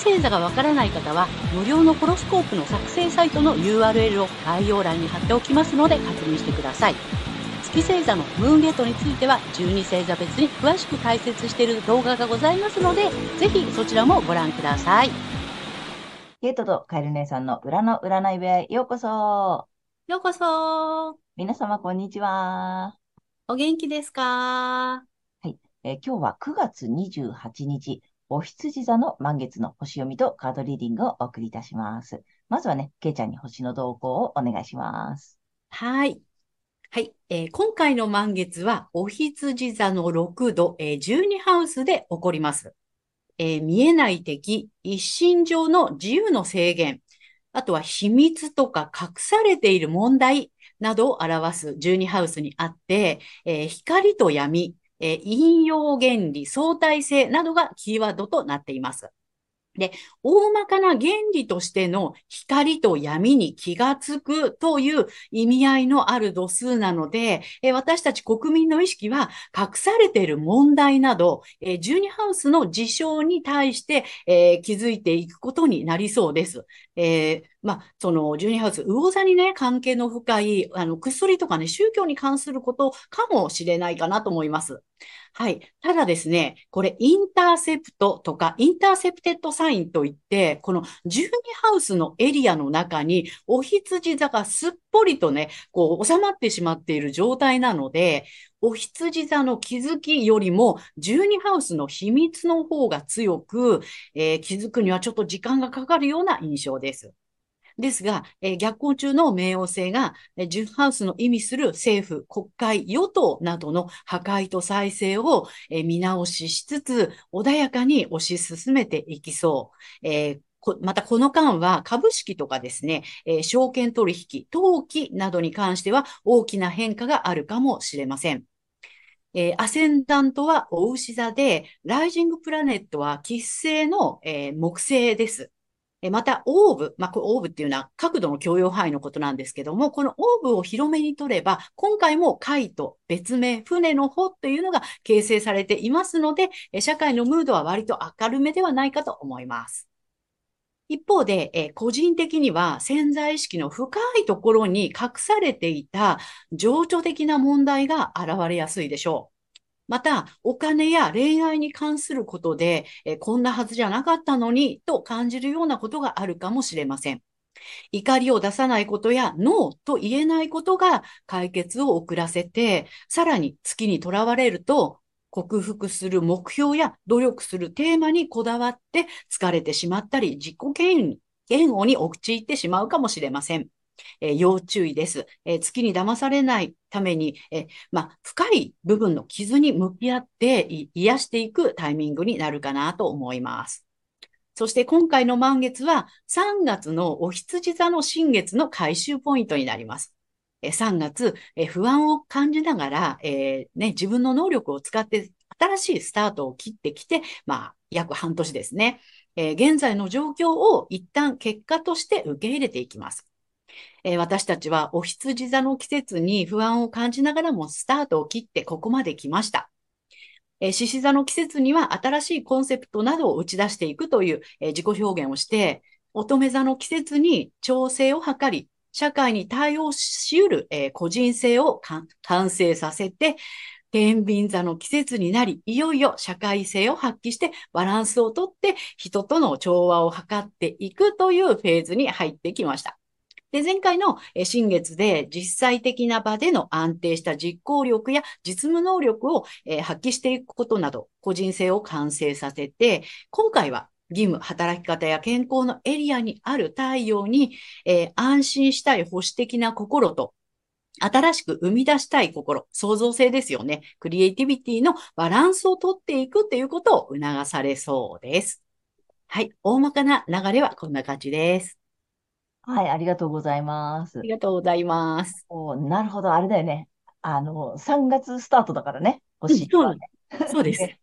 月星座がわからない方は、無料のホロスコープの作成サイトの URL を概要欄に貼っておきますので確認してください。月星座のムーンゲートについては、12星座別に詳しく解説している動画がございますので、ぜひそちらもご覧ください。ゲートとカエル姉さんの裏の占い部屋へようこそ。ようこそ。皆様こんにちは。お元気ですか？はい、えー、今日は9月28日、お羊座の満月の星読みとカードリーディングをお送りいたします。まずはね、けいちゃんに星の動向をお願いします。はい。はい、えー、今回の満月は、お羊座の6度、えー、12ハウスで起こります。えー、見えない敵、一身上の自由の制限、あとは秘密とか隠されている問題などを表す12ハウスにあって、えー、光と闇、えー、引用原理、相対性などがキーワードとなっています。で、大まかな原理としての光と闇に気がつくという意味合いのある度数なので、え私たち国民の意識は隠されている問題など、え12ハウスの事象に対して、え気づいていくことになりそうです。えー、まあ、その、12ハウス、魚座にね、関係の深い、あの、薬とかね、宗教に関することかもしれないかなと思います。はい。ただですね、これ、インターセプトとか、インターセプテッドサインといって、この12ハウスのエリアの中に、お羊座がすっぽりとね、こう、収まってしまっている状態なので、お羊座の気づきよりも、12ハウスの秘密の方が強く、えー、気づくにはちょっと時間がかかるような印象です。ですが、えー、逆行中の冥王星が、えー、ジュハウスの意味する政府、国会、与党などの破壊と再生を、えー、見直ししつつ、穏やかに推し進めていきそう。えーまたこの間は株式とかですね、えー、証券取引、登記などに関しては大きな変化があるかもしれません。えー、アセンダントはお牛座で、ライジングプラネットは喫星の、えー、木星です。また、オーブ、まあ、オーブっていうのは角度の許容範囲のことなんですけども、このオーブを広めに取れば、今回も海と別名、船の帆っていうのが形成されていますので、社会のムードは割と明るめではないかと思います。一方で、え個人的には潜在意識の深いところに隠されていた情緒的な問題が現れやすいでしょう。また、お金や恋愛に関することで、えこんなはずじゃなかったのにと感じるようなことがあるかもしれません。怒りを出さないことやノーと言えないことが解決を遅らせて、さらに月にとらわれると、克服する目標や努力するテーマにこだわって疲れてしまったり、自己嫌悪に陥ってしまうかもしれません。えー、要注意です。えー、月に騙されないために、えー、まあ、深い部分の傷に向き合って癒していくタイミングになるかなと思います。そして今回の満月は3月のお羊座の新月の回収ポイントになります。3月、不安を感じながら、えーね、自分の能力を使って新しいスタートを切ってきて、まあ、約半年ですね。えー、現在の状況を一旦結果として受け入れていきます。えー、私たちはお羊座の季節に不安を感じながらもスタートを切ってここまで来ました。え、獅子座の季節には新しいコンセプトなどを打ち出していくという、え、自己表現をして、乙女座の季節に調整を図り、社会に対応し得る、え、個人性を完成させて、天秤座の季節になり、いよいよ社会性を発揮してバランスをとって人との調和を図っていくというフェーズに入ってきました。で、前回の新月で実際的な場での安定した実行力や実務能力を発揮していくことなど、個人性を完成させて、今回は義務、働き方や健康のエリアにある太陽に、えー、安心したい保守的な心と、新しく生み出したい心、創造性ですよね。クリエイティビティのバランスをとっていくということを促されそうです。はい。大まかな流れはこんな感じです。はい、ありがとうございますあ。りがとうございます。おなるほど、あれだよね。あの、3月スタートだからね、うん、星そうはね。そうです。で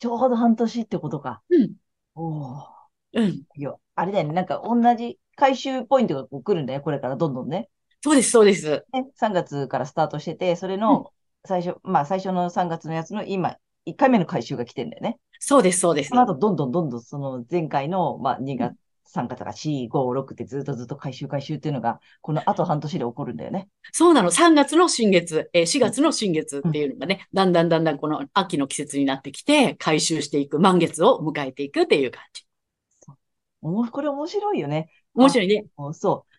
ちょうど半年ってことか。うん、おーうん。いや、あれだよね。なんか同じ回収ポイントがこう来るんだよ。これからどんどんね。そうです、そうです。ね、3月からスタートしてて、それうん、の最初、まあ最初の3月のやつの今、1回目の回収が来てんだよね。そうです、そうです。その後、どんどんどんどんその前回の、まあ2うん月、3月から4、5、6ってずっとずっと回収回収っていうのが、この後半年で起こるんだよね。そうなの。3月の新月、えー4うん月の新月うんっていうのがね、だんだんだんだんこの秋の季節になってきて、回収していく、満月を迎えていくっていう感じ。そうこれ面白いよね。あ、面白いね。そう。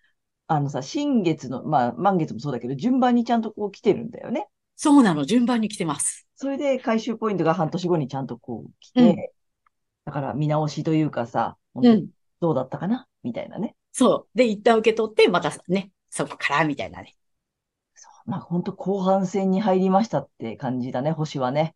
あのさ、新月の、まあ満月もそうだけど、順番にちゃんとこう来てるんだよね。そうなの。順番に来てます。それで回収ポイントが半年後にちゃんとこう来うん、て、だから見直しというかさ、本当にうん。どうだったかな？みたいなね。そう。で、一旦受け取って、またね、そこから、みたいなね。そうまあ本当後半戦に入りましたって感じだね、星はね。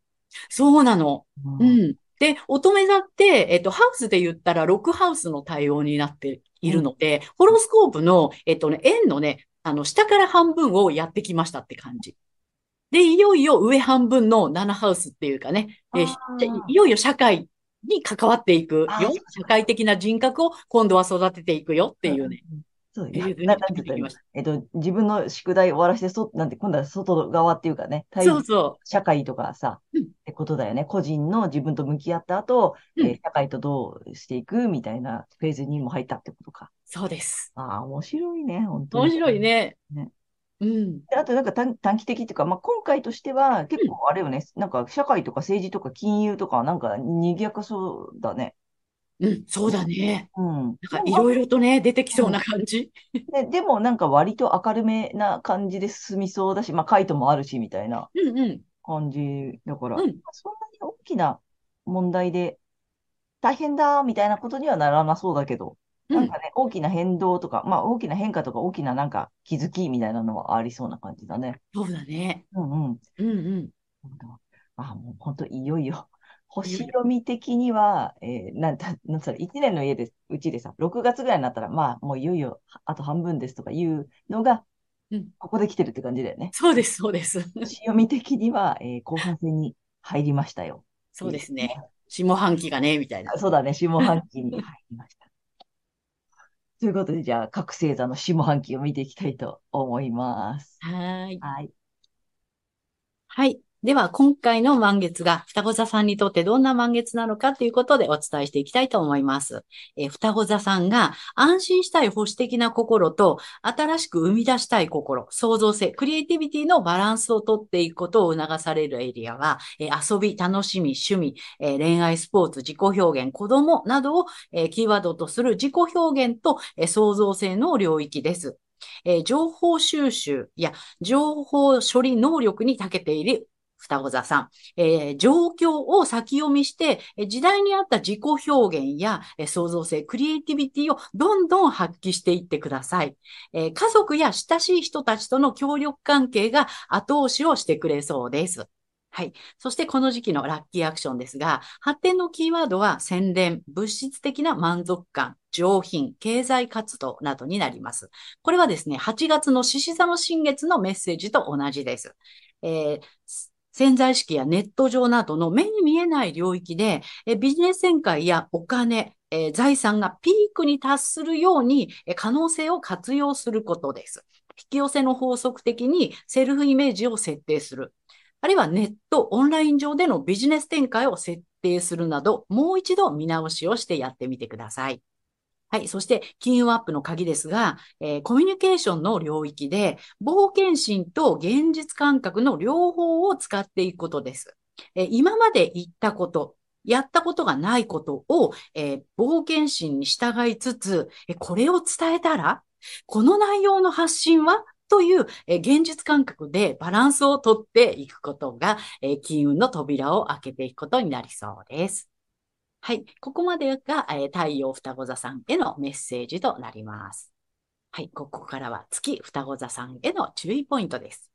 そうなの。う。うんん。で、乙女座って、えっと、ハウスで言ったら、6ハウスの対応になっていうん。るので、ホロスコープの、えっとね、円のね、あの、下から半分をやってきましたって感じ。で、いよいよ上半分の7ハウスっていうかね、え、いよいよ社会に関わっていくよ。社会的な人格を今度は育てていくよってうんいうね、うそう、フェいや、な、ーズになんて言ったらいいの？入ってきました。えっと、自分の宿題終わらせて、そ、なんて、今度は外側っていうかね、対そうそ社会とかさ、う。うん、ってことだよね。個人の自分と向き合った後、うん、えー社会とどうしていくみたいなフェーズにも入ったってことか。そうです。ああ、面白いね、本当面に。白いね。ね。うん、であとなんか短、短期的っていうか、まあ、今回としては結うん、構あれよね、なんか社会とか政治とか金融とかなんか賑やかそうだね。うん、そうだね。うん。なんかいろいろとね、出てきそううん。な感じ。で、でもなんか割と明るめな感じで進みそうだし、まあ、カイトもあるしみたいなうん、うん、感じだから、うん。そんなに大きな問題で大変だみたいなことにはならなそうだけど、うん、なんかね、大きな変動とか、まあ大きな変化とか大きななんか気づきみたいなのはありそうな感じだね。そうだね。うんうん。うん、うん。あ、もう本当いよいよ。星。読み的には、えーなんだ、なんつうの、1年の家で、うちでさ、6月ぐらいになったら、まあ、もういよいよ、あと半分ですとかいうのが、うん。ここで来てるって感じだよね。そうです、そうです。星読み的には、えー後半戦に入りましたよ。そうですね。ね。下半期がね、みたいな。あそうだね、下半期に入りました。ということで、じゃあ、各星座の下半期を見ていきたいと思います。はーい。はい。はい。では、今回の満月が双子座さんにとってどんな満月なのかということでお伝えしていきたいと思います。えー双子座さんが安心したい保守的な心と新しく生み出したい心、創造性、クリエイティビティのバランスをとっていくことを促されるエリアは、えー遊び、楽しみ、趣味、えー恋愛、スポーツ、自己表現、子供などを、えキーワードとする自己表現と、え創造性の領域です。えー情報収集や情報処理能力に長けている双子座さん、えー状況を先読みして、時代に合った自己表現や、創造性、クリエイティビティをどんどん発揮していってください。えー家族や親しい人たちとの協力関係が後押しをしてくれそうです。はい。そしてこの時期のラッキーアクションですが、発展のキーワードは宣伝、物質的な満足感、上品、経済活動などになります。これはですね、8月の獅子座の新月のメッセージと同じです。えー潜在意識やネット上などの目に見えない領域で、ビジネス展開やお金、財産がピークに達するように、可能性を活用することです。引き寄せの法則的にセルフイメージを設定する。あるいはネット、オンライン上でのビジネス展開を設定するなど、もう一度見直しをしてやってみてください。はい。そして、金融アップの鍵ですが、えーコミュニケーションの領域で、冒険心と現実感覚の両方を使っていくことです。えー今まで言ったこと、やったことがないことを、えー冒険心に従いつつ、えこれを伝えたら、この内容の発信は？という、え現実感覚でバランスをとっていくことが、え金運の扉を開けていくことになりそうです。はい。ここまでが、えー太陽双子座さんへのメッセージとなります。はい。ここからは月双子座さんへの注意ポイントです。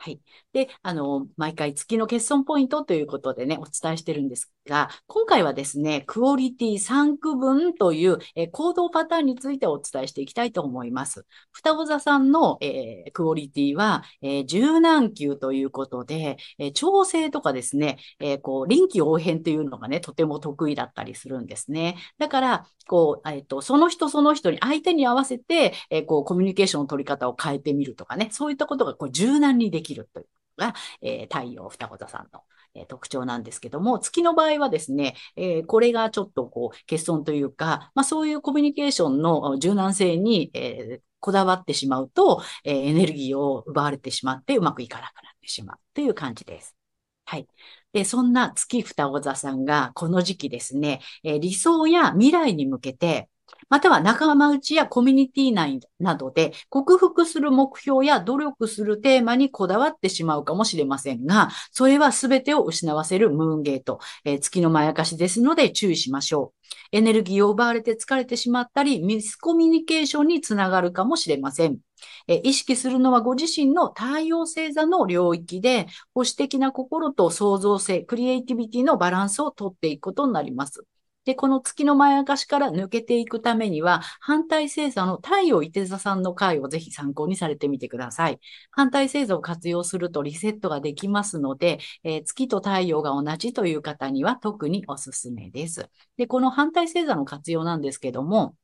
はい。で、あの、毎回月の欠損ポイントということでね、お伝えしてるんですが、今回はですね、クオリティ3区分という、え、行動パターンについてお伝えしていきたいと思います。双子座さんの、えー、クオリティは、えー、柔軟球ということで、え調整とかですね、えこう、臨機応変というのがね、とても得意だったりするんですね。だから、こう、えっ、と、その人その人に相手に合わせて、えこう、コミュニケーションの取り方を変えてみるとかね、そういったことがこう柔軟にでききるというのが、えー、太陽双子座さんの、え、特徴なんですけども、月の場合はですね、えー、これがちょっとこう、欠損というか、まあそういうコミュニケーションの柔軟性に、えー、こだわってしまうと、えー、エネルギーを奪われてしまってうまくいかなくなってしまうという感じです。はい。で、そんな月双子座さんがこの時期ですね、え、理想や未来に向けて、または仲間内やコミュニティ内などで克服する目標や努力するテーマにこだわってしまうかもしれませんが、それは全てを失わせるムーンゲート、えー、月のまやかしですので注意しましょう。エネルギーを奪われて疲れてしまったり、ミスコミュニケーションにつながるかもしれません。え意識するのはご自身の太陽星座の領域で、保守的な心と創造性、クリエイティビティのバランスをとっていくことになります。で、この月のまやかしから抜けていくためには、反対星座の太陽伊手座さんの回をぜひ参考にされてみてください。反対星座を活用するとリセットができますので、えー、月と太陽が同じという方には特におすすめです。で、この反対星座の活用なんですけども、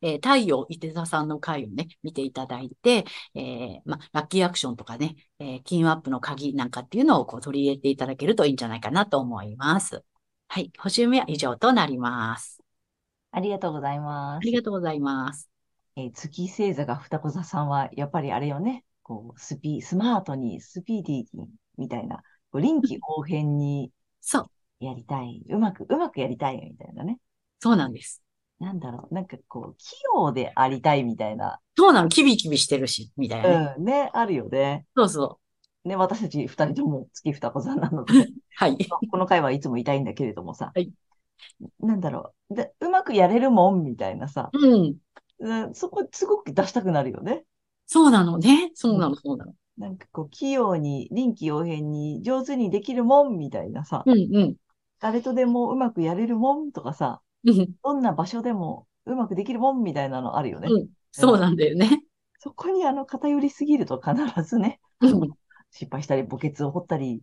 えー、太陽、伊手座さんの回をね、見ていただいて、えー、ま、ラッキーアクションとかね、えー、金アップの鍵なんかっていうのをこう取り入れていただけるといいんじゃないかなと思います。はい。補習目は以上となります。ありがとうございます。ありがとうございます。えー、月星座が双子座さんは、やっぱりあれよね。こう、スピ、スマートに、スピーディーに、みたいな、こう臨機応変に、そう。やりたい。うまく、うまくやりたい、みたいなね。そうなんです。なんだろう。なんかこう、器用でありたいみたいな。そうなの。キビキビしてるし、みたいな、ね。うん。ね、あるよね。そうそう。ね、私たち二人とも月双子座なので、はい。この回はいつも痛いんだけれどもさ。はい。なんだろう。で、うまくやれるもんみたいなさ。うん。そこ、すごく出したくなるよね。そうなのね。そうなの、そうなの。なんかこう、器用に、臨機応変に、上手にできるもんみたいなさ。うんうん。誰とでもうまくやれるもんとかさ。うん。どんな場所でもうまくできるもんみたいなのあるよね。うん。そうなんだよね。そこにあの、偏りすぎると必ずね。うん。失敗したり、墓穴を掘ったり、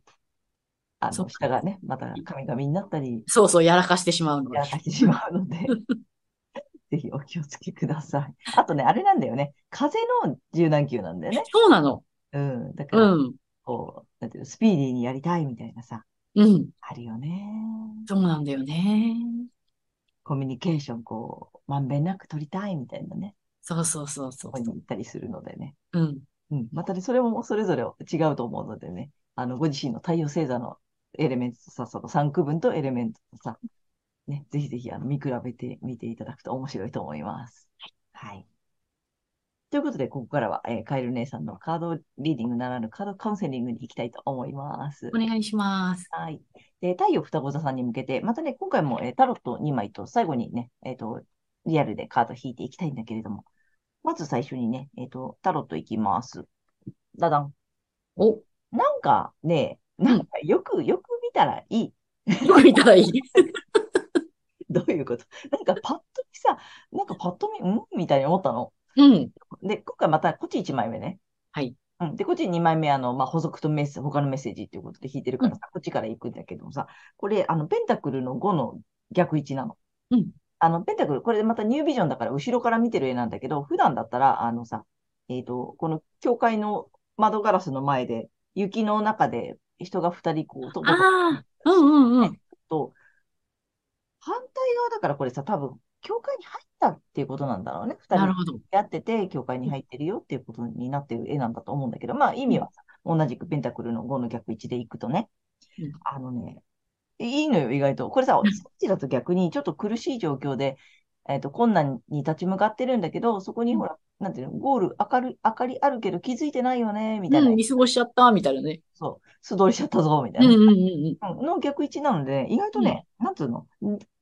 あの、下がね、また神々になったり。そうそう、やらかしてしまうので。やらかしてしまうので。ぜひお気をつけください。あとね、あれなんだよね。風の柔軟球なんだよね。そうなの。うん。だから、うん、こう、なんていうの、スピーディーにやりたいみたいなさ。うん。あるよね。そうなんだよね。コミュニケーション、こう、まんべんなく取りたいみたいなね。そうそうそうそう。ここに行ったりするのでね。うん。うん。またね、それもそれぞれ違うと思うのでね。あの、ご自身の太陽星座のエレメントとさ、その3区分とエレメントとさ、ね、ぜひぜひあの見比べてみていただくと面白いと思います。はい。ということで、ここからは、えー、カエル姉さんのカードリーディングならぬカードカウンセリングに行きたいと思います。お願いします。はい。で、太陽双子座さんに向けて、またね、今回も、えー、タロット2枚と最後にね、えっ、ー、と、リアルでカード引いていきたいんだけれども、まず最初にね、えっ、と、タロットいきます。ダダン。お、なんかね、なんかよく、よく見たらいい。よく見たらいい。どういうこと？なんかパッと見さ、なんかパッと見、ん？みたいに思ったの。うん。で、今回またこっち1枚目ね。はい。うん。で、こっち2枚目、あの、まあ、補足とメッセ他のメッセージっていうことで引いてるからさ、うん、こっちから行くんだけどもさ、これ、あの、ペンタクルの5の逆位置なの。うん。あの、ペンタクル、これまたニュービジョンだから後ろから見てる絵なんだけど、普段だったら、あのさ、えっ、ー、と、この教会の窓ガラスの前で、雪の中で人が二人こう、とああ、うんうんうん。と、反対側だからこれさ、多分、教会に入ったっていうことなんだろうね。二人やってて、教会に入ってるよっていうことになってる絵なんだと思うんだけど、まあ意味はさ、同じくペンタクルの5の逆位置でいくとね、うん、あのね、いいのよ、意外と。これさ、そっちだと逆にちょっと苦しい状況で、えっ、ー、と、困難に立ち向かってるんだけど、そこにほら、なんていうの、ゴール、明る、明かりあるけど気づいてないよね、みたいな。うん、見過ごしちゃった、みたいなね。そう、素通りしちゃったぞ、みたいな。うんうんうんうん。の逆位置なので、意外とね、うん、なんつうの、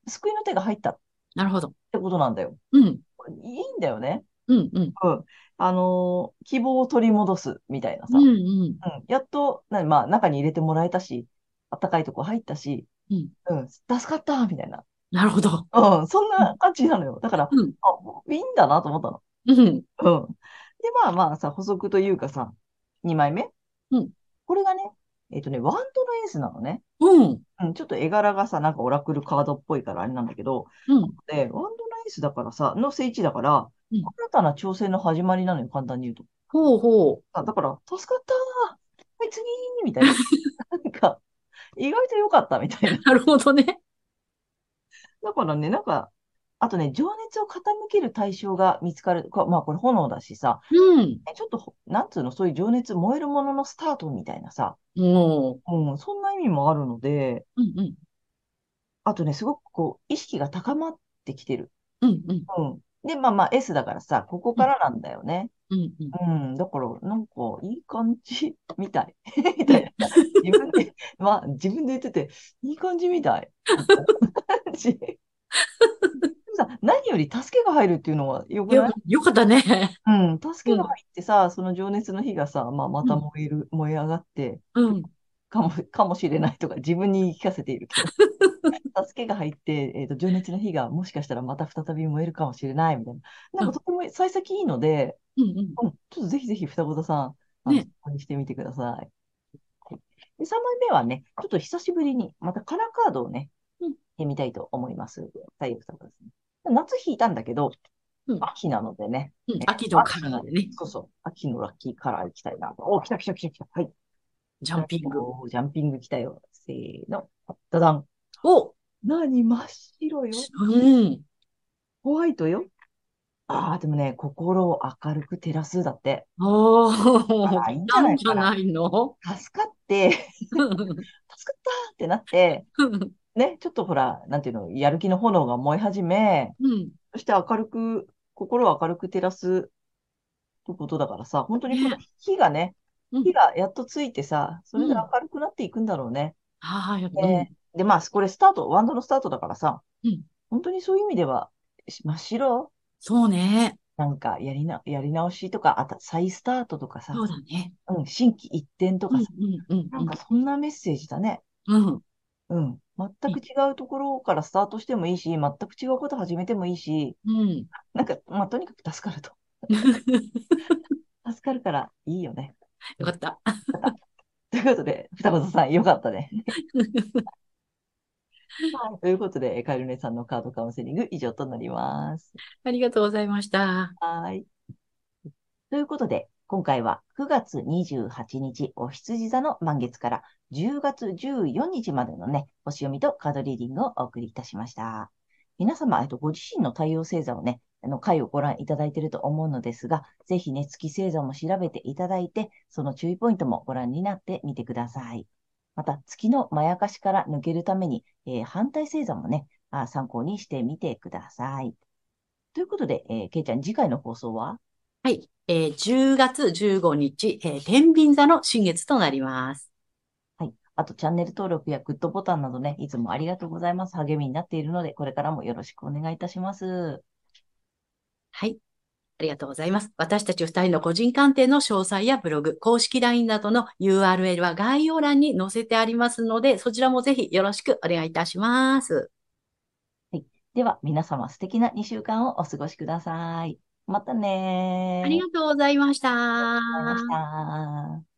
救いの手が入った。なるほど。ってことなんだよ。うん。いいんだよね。うんうん。うん。あのー希望を取り戻すみたいなさ。うんうん。うんやっと、なまあ、中に入れてもらえたし、あったかいとこ入ったし、うんうん、助かったみたいな。なるほど。うん、そんな感じなのよ。だから、うん。あ、いいんだなと思ったの。うん。うん。で、まあまあさ、補足というかさ、2枚目うん。これがね、えっとね、ワンドのエースなのね。うん。うん、ちょっと絵柄がさ、なんかオラクルカードっぽいからあれなんだけど、うん。で、ワンドのエースだからさ、の聖地だから、うん新たな挑戦の始まりなのよ、簡単に言うと。ほうほあ、だから、助かったーはい、次みたいな。なんか、意外と良かったみたいな。う。なるほどね。だからね、なんか、あとね、情熱を傾ける対象が見つかる。こまあ、これ炎だしさ、うん。ちょっとほ、なんつうの、そういう情熱、燃えるもののスタートみたいなさ、もうん、そんな意味もあるので、う。うんうん。あとね、すごくこう、意識が高まってきてる。うんうん。うん。で、まあまあ S だからさ、ここからなんだよね。うんうん。うん。だから、なんか、いい感じみたい。みたいな。自分で、まあ、自分で言ってて、いい感じみたい。何より助けが入るっていうのはよくよない、よかったね。うん。助けが入ってさ、その情熱の火がさ、まあ、また燃える、燃え上がって、うん。かも、かもしれないとか自分に言い聞かせているけど。助けが入って、えっと、情熱の火がもしかしたらまた再び燃えるかもしれないみたいな。なんかとても幸先いいので、うんうん。うん、ちょっとぜひぜひ双子座さん、参考にしてみてください。はいで、3枚目はね、ちょっと久しぶりに、またカラーカードをね、うんてみたいと思います。太陽双子座ですね。夏引いたんだけど、うん秋なのでね、うん秋のカラーでね。そうそう、秋のラッキーカラー行きたいな。お、来た来た来た来た。はい。ジャンピング。おジャンピング来たよ。せーの。ダダン。お何真っ白よ。うん。ホワイトよ。ああ、でもね、心を明るく照らすだって。おー、あいいんじゃなないかゃないの？助かって、助かったってなって、うん。ね、ちょっとほら、なんていうの、やる気の炎が燃え始め、うん。そして明るく、心を明るく照らすってことだからさ、本当にこのね火がね、うん火がやっとついてさ、それで明るくなっていくんだろうね。はい。うんで、で、まあ、これスタート、ワンドのスタートだからさ、うん本当にそういう意味では、し真っ白そうね。なんか、やりな、やり直しとか、あた、再スタートとかさ、そうだね。うん、心機一転とうんかさ、うんうんなんかそんなメッセージだね。うん。うん。全く違うところからスタートしてもいいし、全く違うこと始めてもいいし、うん。なんか、まあ、とにかく助かると。助かるからいいよね。よかった。ということで、双子座さん、よかったね。はいということで、カエル姉さんのカードカウンセリング以上となります。ありがとうございました。はい。ということで、今回は9月28日、お羊座の満月から10月14日までのね、星読みとカードリーディングをお送りいたしました。皆様、えっと、ご自身の太陽星座をね、あの、回をご覧いただいていると思うのですが、ぜひね、月星座も調べていただいて、その注意ポイントもご覧になってみてください。また、月のまやかしから抜けるために、えー反対星座もね、あ参考にしてみてください。ということで、えー、けいちゃん、次回の放送は？はい。えー10月15日、えー天秤座の新月となります。はい。あと、チャンネル登録やグッドボタンなどね、いつもありがとうございます。励みになっているので、これからもよろしくお願いいたします。はい。ありがとうございます。私たち二人の個人鑑定の詳細やブログ、公式 LINE などの URL は概要欄に載せてありますので、そちらもぜひよろしくお願いいたします。では、皆様素敵な2週間をお過ごしください。またねー。ありがとうございました。ありがとうございました。